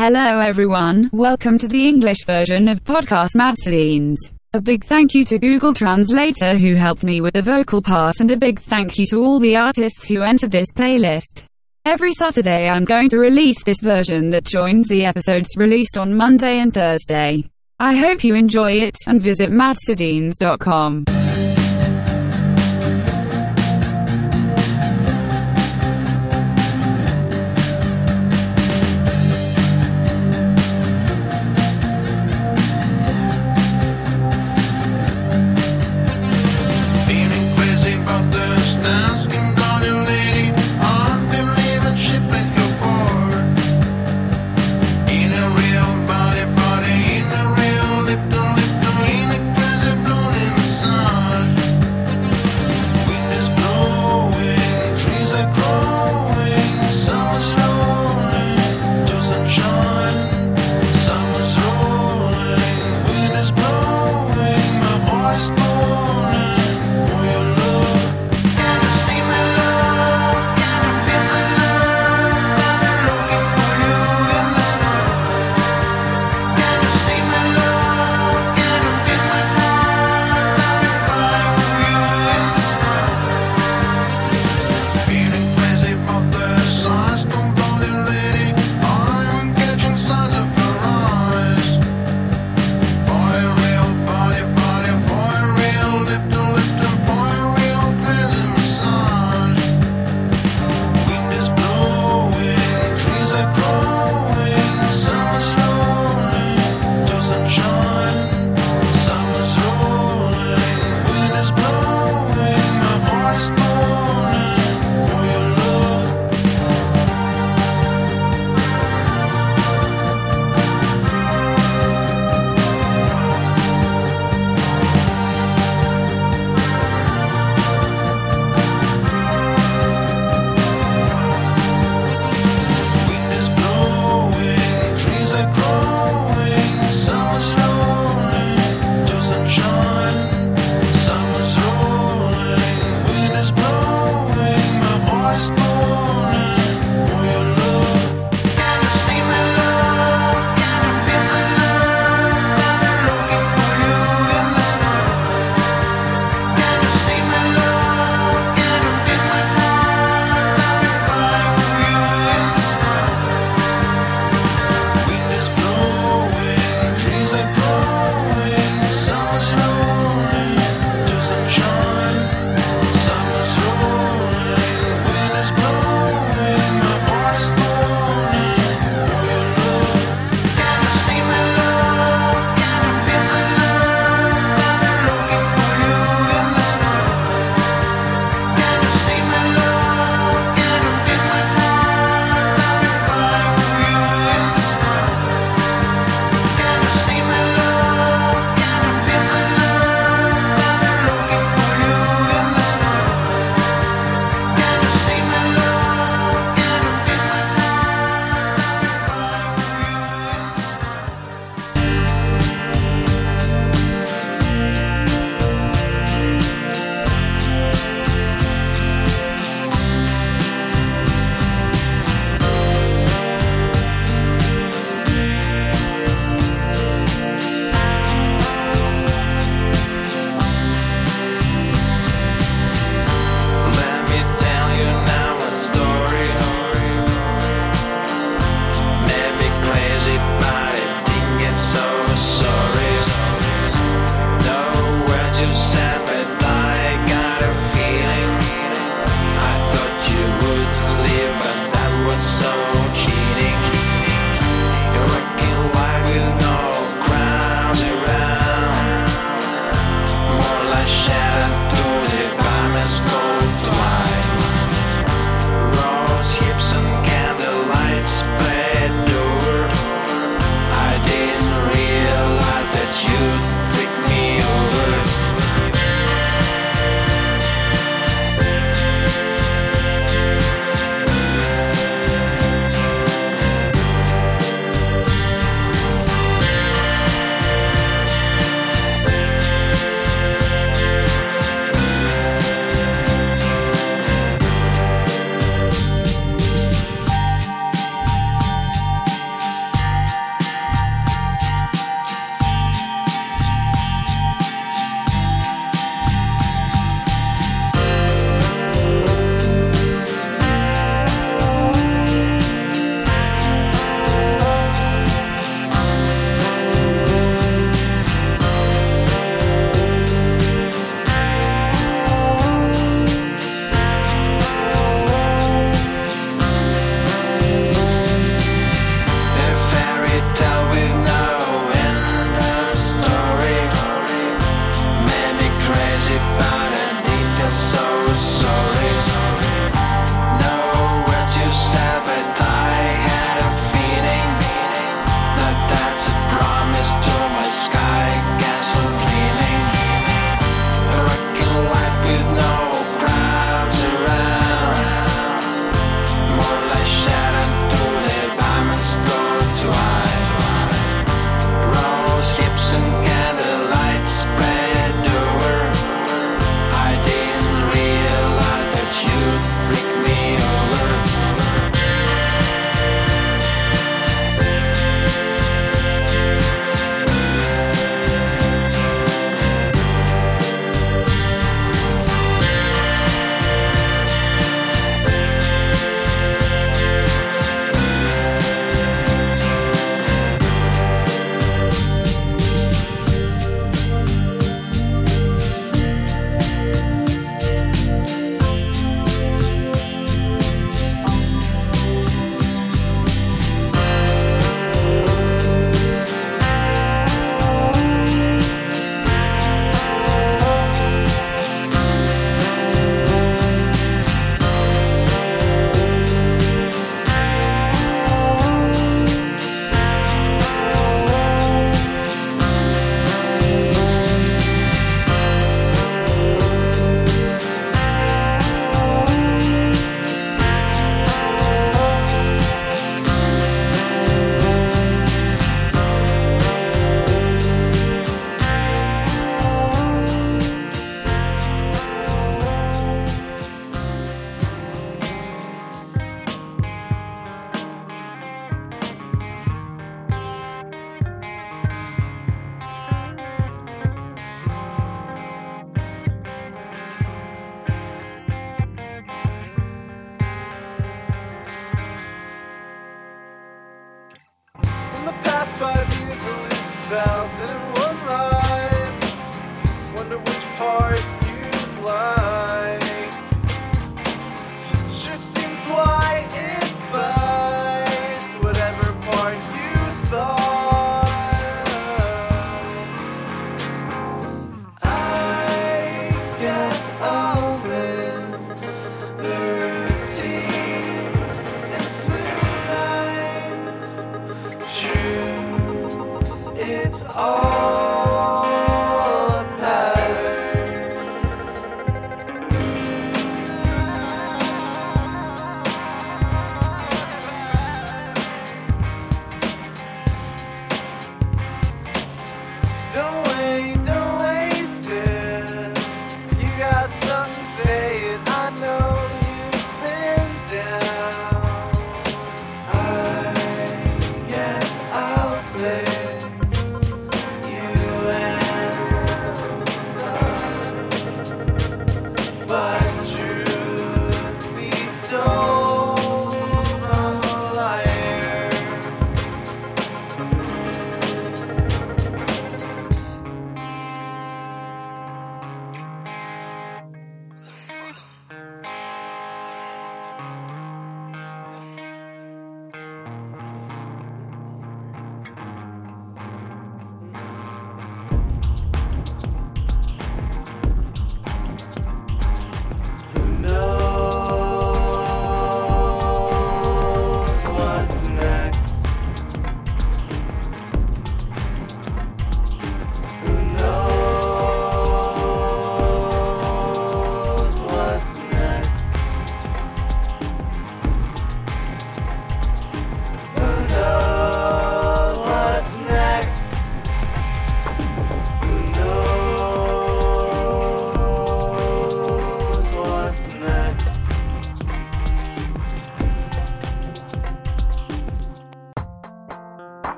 Hello everyone, welcome to the English version of podcast Mad Scenes. A big thank you to Google Translator who helped me with the vocal part and a big thank you to all the artists who entered this playlist. Every Saturday I'm going to release this version that joins the episodes released on Monday and Thursday. I hope you enjoy it, and visit madsardines.com.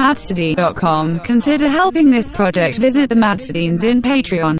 Madstudy.com. Consider helping this project. Visit the Mad Sardines in Patreon.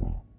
That